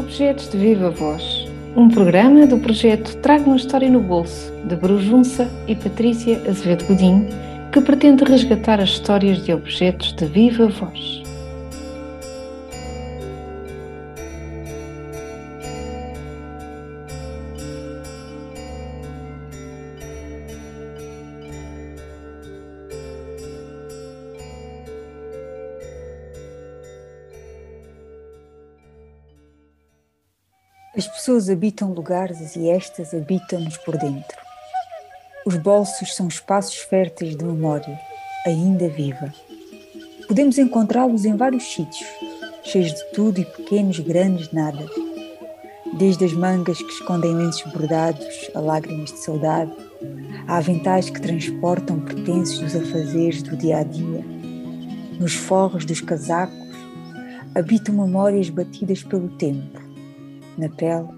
Objetos de Viva Voz, um programa do projeto Traga uma História no Bolso, de Brujunça e Patrícia Azevedo Godinho, que pretende resgatar as histórias de objetos de viva voz. As pessoas habitam lugares e estas habitam-nos por dentro. Os bolsos são espaços férteis de memória, ainda viva. Podemos encontrá-los em vários sítios, cheios de tudo e pequenos, grandes nada. Desde as mangas que escondem lenços bordados a lágrimas de saudade, a aventais que transportam pertences dos afazeres do dia a dia. Nos forros dos casacos habitam memórias batidas pelo tempo na pele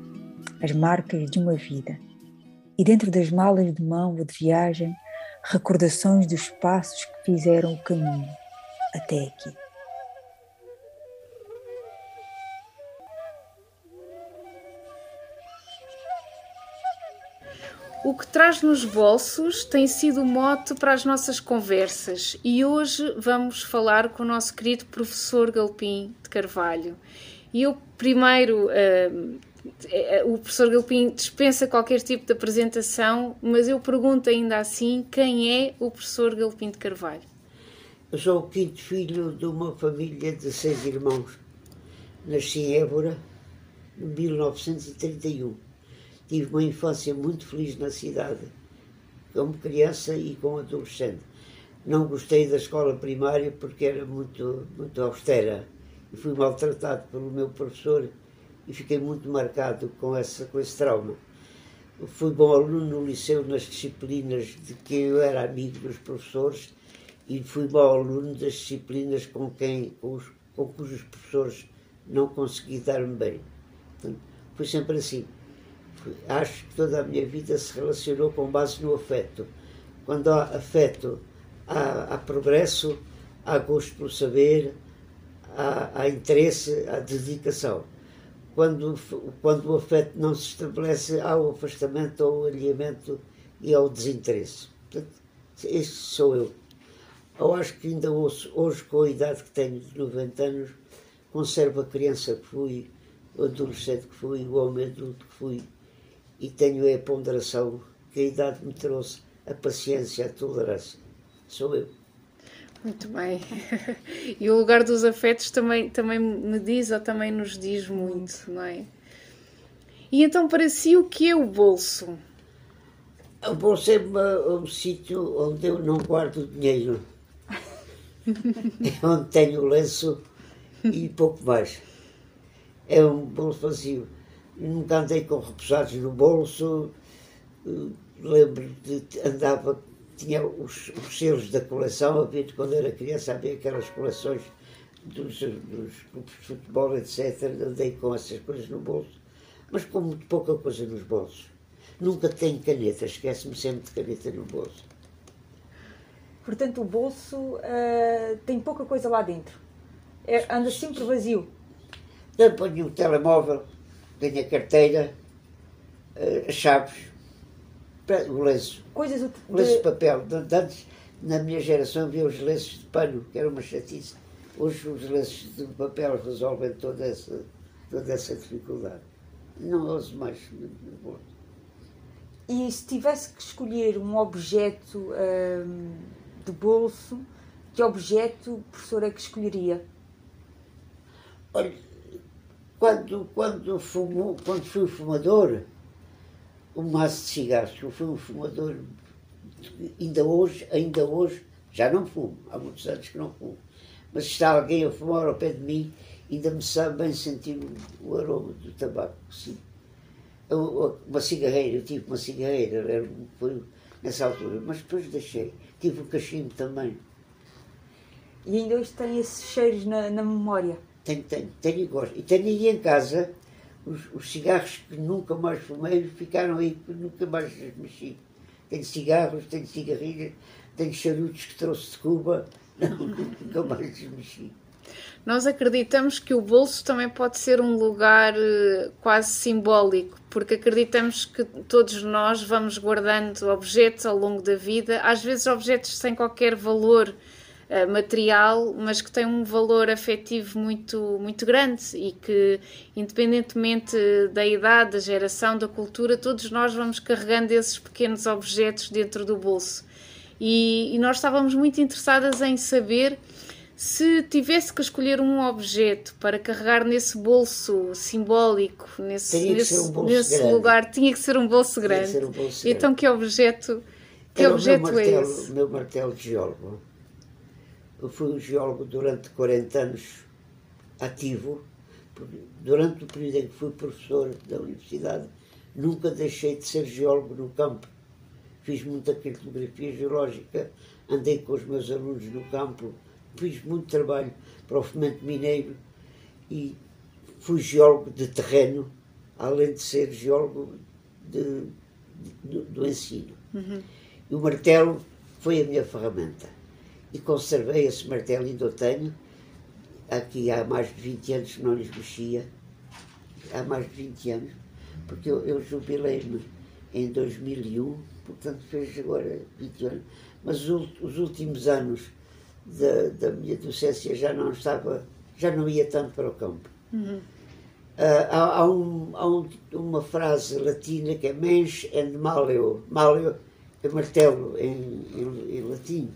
as marcas de uma vida. E dentro das malas de mão ou de viagem, recordações dos passos que fizeram o caminho até aqui. O que traz nos bolsos tem sido mote para as nossas conversas e hoje vamos falar com o nosso querido professor Galpim de Carvalho. E eu primeiro, uh, o professor Galpim dispensa qualquer tipo de apresentação, mas eu pergunto ainda assim, quem é o professor Galpim de Carvalho? Eu sou o quinto filho de uma família de seis irmãos. Nasci em Évora, em 1931. Tive uma infância muito feliz na cidade, como criança e como adolescente. Não gostei da escola primária porque era muito, muito austera e fui maltratado pelo meu professor e fiquei muito marcado com, essa, com esse trauma. Fui bom aluno no liceu nas disciplinas de que eu era amigo dos professores e fui mau aluno das disciplinas com, quem, com, os, com cujos professores não consegui dar-me bem. Portanto, foi sempre assim. Acho que toda a minha vida se relacionou com base no afeto. Quando há afeto, há, há progresso, há gosto pelo saber, há, há interesse, há dedicação. Quando, quando o afeto não se estabelece, há o afastamento ou o alinhamento e há o desinteresse. Portanto, esse sou eu. Eu acho que ainda ouço, hoje, com a idade que tenho de 90 anos, conservo a criança que fui, o adolescente que fui, o homem adulto que fui, e tenho a ponderação que a idade me trouxe, a paciência, a tolerância. Sou eu. Muito bem. E o lugar dos afetos também, também me diz ou também nos diz muito, não é? E então, para si, o que é o bolso? O bolso é um sítio onde eu não guardo dinheiro. é onde tenho o lenço e pouco mais. É um bolso vazio. Nunca andei com repousados no bolso. Lembro de andava tinha os, os selos da coleção, havia quando era criança, havia aquelas coleções dos, dos clubes de futebol, etc. Andei com essas coisas no bolso, mas com muito pouca coisa nos bolsos. Nunca tenho caneta, esquece-me sempre de caneta no bolso. Portanto, o bolso uh, tem pouca coisa lá dentro. É, anda sempre vazio. Eu ponho o telemóvel, tenho a carteira, uh, as chaves, lenço. Coisas de... lenço de papel. De, antes, na minha geração, havia os lenços de pano, que era uma chatice. Hoje os lenços de papel resolvem toda essa, toda essa dificuldade. Não ouso mais. E se tivesse que escolher um objeto hum, de bolso, que objeto, professor, é que escolheria? Olha, quando, quando, fumo, quando fui fumador, um maço de cigarros, eu fui um fumador, ainda hoje, ainda hoje, já não fumo, há muitos anos que não fumo, mas está alguém a fumar ao pé de mim, ainda me sabe bem sentir o aroma do tabaco, sim. Eu, uma cigarreira, eu tive uma cigarreira, era, foi nessa altura, mas depois deixei. Tive o cachimbo também. E ainda hoje tem esses cheiros na, na memória? Tenho, tenho, tenho e gosto. E tenho aí em casa os, os, cigarros que nunca mais fumei ficaram aí, nunca mais mexi. Tenho cigarros, tenho cigarrilhas, tenho charutos que trouxe de Cuba, não, nunca mais mexi. nós acreditamos que o bolso também pode ser um lugar eh, quase simbólico, porque acreditamos que todos nós vamos guardando objetos ao longo da vida, às vezes objetos sem qualquer valor material, mas que têm um valor afetivo muito, muito grande e que, independentemente da idade, da geração, da cultura, todos nós vamos carregando esses pequenos objetos dentro do bolso. E, e nós estávamos muito interessadas em saber se tivesse que escolher um objeto para carregar nesse bolso simbólico, nesse, nesse, um bolso nesse lugar, tinha que ser um bolso grande. Um bolso então, grande. que objeto, que Era objeto o meu martelo, é esse? O meu martelo de geólogo. Eu fui um geólogo durante 40 anos ativo. Durante o período em que fui professor da universidade, nunca deixei de ser geólogo no campo. Fiz muita cartografia geológica, andei com os meus alunos no campo fiz muito trabalho para o fomento mineiro e fui geólogo de terreno, além de ser geólogo de, de, do ensino. Uhum. E o martelo foi a minha ferramenta. E conservei esse martelo, ainda o tenho. Aqui há mais de 20 anos que não lhes mexia. Há mais de 20 anos. Porque eu, eu jubilei-me em 2001, portanto fez agora 20 anos. Mas os, os últimos anos da, da minha docência já não estava, já não ia tanto para o campo. Uhum. Uh, há, há, um, há um, uma frase latina que é mens and maleo. Maleo é martelo em, em, em latim.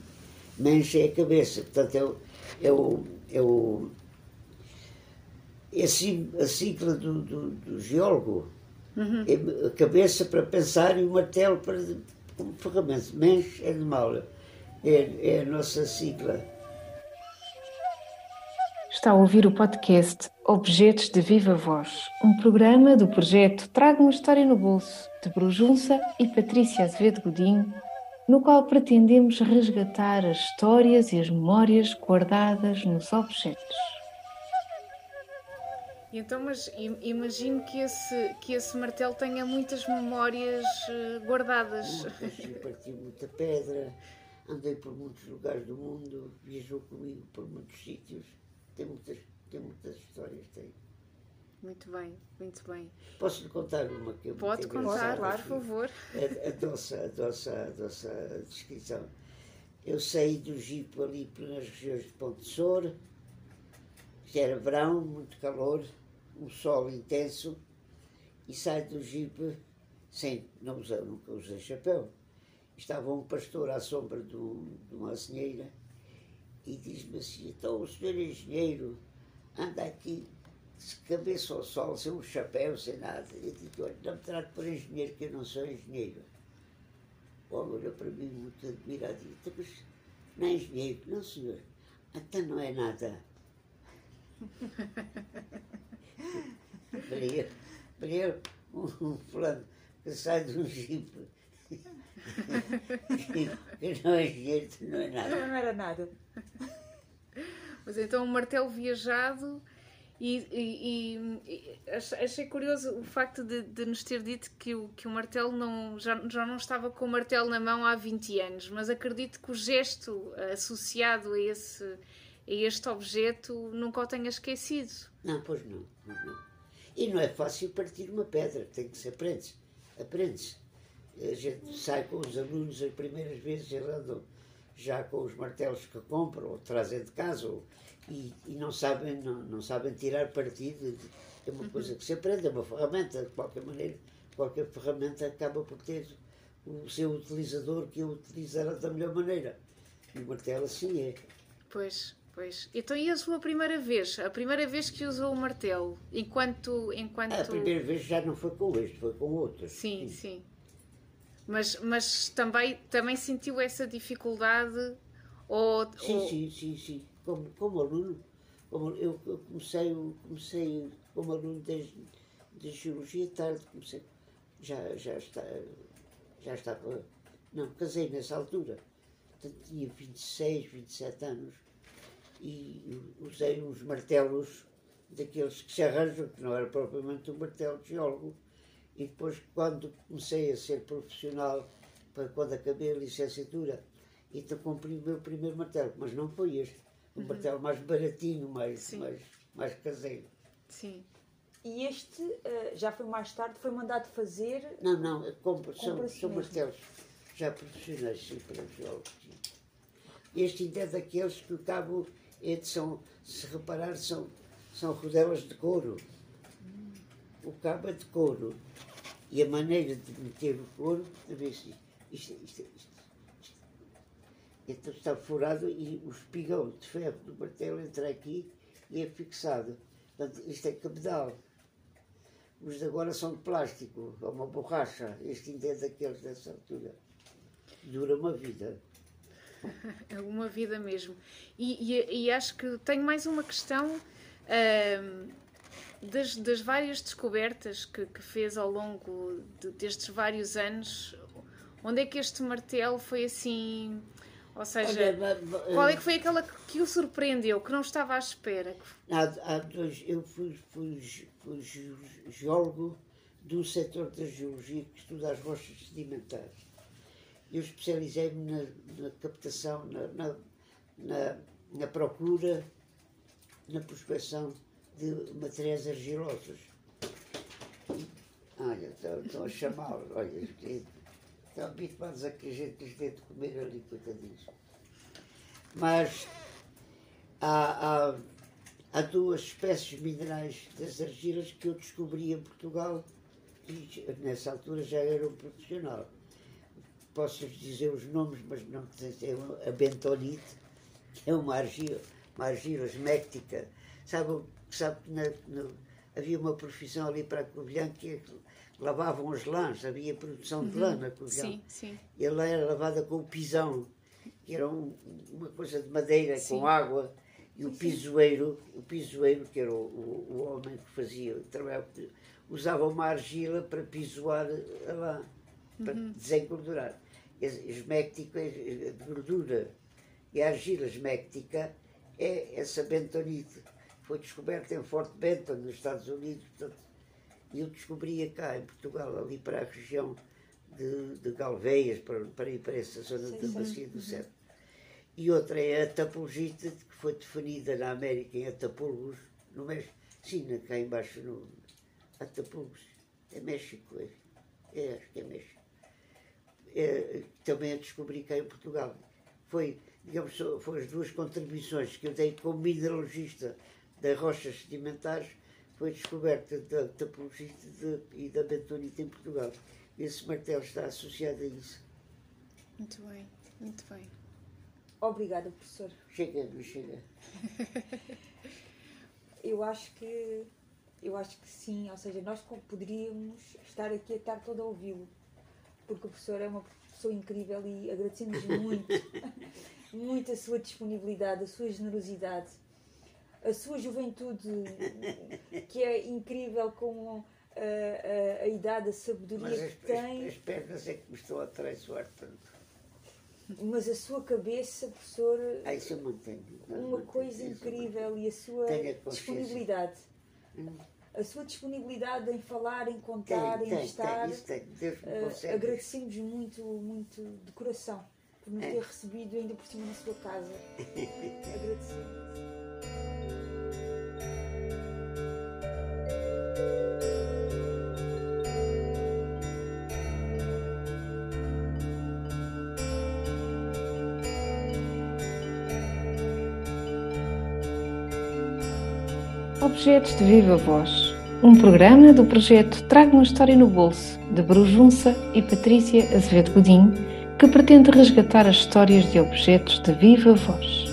Mens é a cabeça. Portanto, é o, é o, é o é a sigla do, do, do geólogo. Uhum. É a cabeça para pensar e o martelo para, como ferramenta. Mens and maleo é, é a nossa sigla. Está a ouvir o podcast Objetos de Viva Voz, um programa do projeto Traga uma História no Bolso, de Brujunça e Patrícia Azevedo Godinho, no qual pretendemos resgatar as histórias e as memórias guardadas nos objetos. Então, mas imagino que esse, que esse martelo tenha muitas memórias eh, guardadas. Muitas, parti muita pedra, andei por muitos lugares do mundo, viajou comigo por muitos sítios, tem muitas, tem muitas histórias, tem. Muito bem, muito bem. Posso lhe contar uma que eu Pode contar, claro, por favor. A, a, nossa, a, nossa, a nossa descrição. Eu saí do Gipo ali nas regiões de Ponte de Soura, que era verão, muito calor, um sol intenso, e saio do Gipo sem, não usei, nunca usei chapéu, estava um pastor à sombra do, de uma azinheira e diz-me assim, então o senhor engenheiro anda aqui cabeça ao sol, sem um chapéu, sem nada. Eu digo, olha, não me trate por engenheiro, que eu não sou engenheiro. O homem olhou para mim muito admirado e disse, mas não é engenheiro? Não, senhor. Então não é nada. para ele, ele um, fulano que sai de um jipe que não é jeito, não é nada. Não era nada. Mas então um martelo viajado e, e, e, achei curioso o facto de, de, nos ter dito que o, que o martelo não, já, já não estava com o martelo na mão há 20 anos, mas acredito que o gesto associado a, esse, a este objeto nunca o tenha esquecido. Não, pois não, não. E não é fácil partir uma pedra, tem que se aprende. Aprende-se a gente sai com os alunos as primeiras vezes, andam já com os martelos que compram ou trazem de casa ou, e, e, não, sabem, não, não sabem tirar partido. É uma coisa que se aprende, é uma ferramenta, de qualquer maneira, qualquer ferramenta acaba por ter o seu utilizador que o utilizará da melhor maneira. E o martelo assim é. Pois, pois. Então e a sua primeira vez? A primeira vez que usou o martelo? Enquanto. enquanto... A primeira vez já não foi com este, foi com outro. Sim, sim. sim. Mas, mas também, também sentiu essa dificuldade? Ou, sim, ou... sim, sim, sim. Como, como aluno, como eu, eu comecei, comecei como aluno de, de geologia tarde, comecei, já, já, está, já estava, não, casei nessa altura, portanto tinha 26, 27 anos e usei uns martelos daqueles que se arranjam, que não era propriamente um martelo de geólogo, e depois, quando comecei a ser profissional, quando acabei a licenciatura, então comprei o meu primeiro martelo, mas não foi este. um uhum. martelo mais baratinho, mais, mais, mais caseiro. Sim. E este uh, já foi mais tarde, foi mandado fazer. Não, não, compra, são, são martelos já profissionais, sim, para geólogos. Este ainda é daqueles que o cabo é são, se reparar, são, são rodelas de couro. O cabo é de couro. E a maneira de meter o couro, ver se isto, isto, isto, isto, então está furado e o espigão de ferro do martelo entra aqui e é fixado. Portanto, isto é cabedal. Os de agora são de plástico, é uma borracha. Este ainda é daqueles dessa altura. Dura uma vida. É uma vida mesmo. E, e, e, acho que tenho mais uma questão uh, das, das, várias descobertas que, que fez ao longo de, destes vários anos. Onde é que este martelo foi assim ou seja, Olha, qual é que foi aquela que o surpreendeu, que não estava à espera? Há, há dois, eu fui, fui, fui geólogo do setor da geologia que estuda as rochas sedimentares. Eu especializei-me na, na, captação, na, na, na, na procura, na prospecção de materiais argilosos. Olha, estão, a chamá-lo, olha, Estão habituados a que a gente lhes dê de comer ali, coitadinhos. Mas há, há, há duas espécies minerais das argilas que eu descobri em Portugal e nessa altura já era um profissional. Posso dizer os nomes, mas não é a bentonite, que é uma argila, uma argila esméctica. Sabe, sabe que na, no, havia uma profissão ali para a Covilhã que lavavam as lãs, havia produção de lã na Covilhã. Sim, sim. E ela era lavada com o pisão, que era um, uma coisa de madeira sim. com água, e o pisoeiro, o pisoeiro, que era o, o, o homem que fazia o trabalho, usava uma argila para pisoar a lã, para uhum. desengordurar. Esméctico é de gordura. E a argila esméctica é essa bentonite, foi descoberta em Fort Benton, nos Estados Unidos, portanto, e eu descobria cá em Portugal, ali para a região de, de Galveias, para, para ir para essa zona sim, da Bacia do Céu. E outra é a tapulgite, que foi definida na América em Atapulgos, no México. Sim, cá embaixo, no Atapulgos. É México, é. é acho que é México. É, também a descobri cá em Portugal. Foi, digamos, foram as duas contribuições que eu dei como mineralogista das rochas sedimentares foi descoberta da tapologite e da bentonite em Portugal. Esse martelo está associado a isso. Muito bem, muito bem. Obrigada, professor. Chega, não chega. eu acho que eu acho que sim, ou seja, nós poderíamos estar aqui a estar todo a ouvi-lo, porque o professor é uma pessoa incrível e agradecemos muito, muito a sua disponibilidade, a sua generosidade a sua juventude, que é incrível com a, a, a idade, a sabedoria Mas que as, tem. As, as pernas é que me estão a traiçoar tanto. Mas a sua cabeça, professor. Ah, isso eu mantenho. Não, uma coisa incrível e a sua a disponibilidade. Hum. A sua disponibilidade em falar, em contar, tem, em tem, estar. Tem, uh, agradecemos muito, muito de coração por nos é. ter recebido ainda por cima na sua casa. Agradecemos. Objetos de Viva Voz, um programa do projeto Traga uma História no Bolso, de Brujunça e Patrícia Azevedo Godinho, que pretende resgatar as histórias de objetos de viva voz.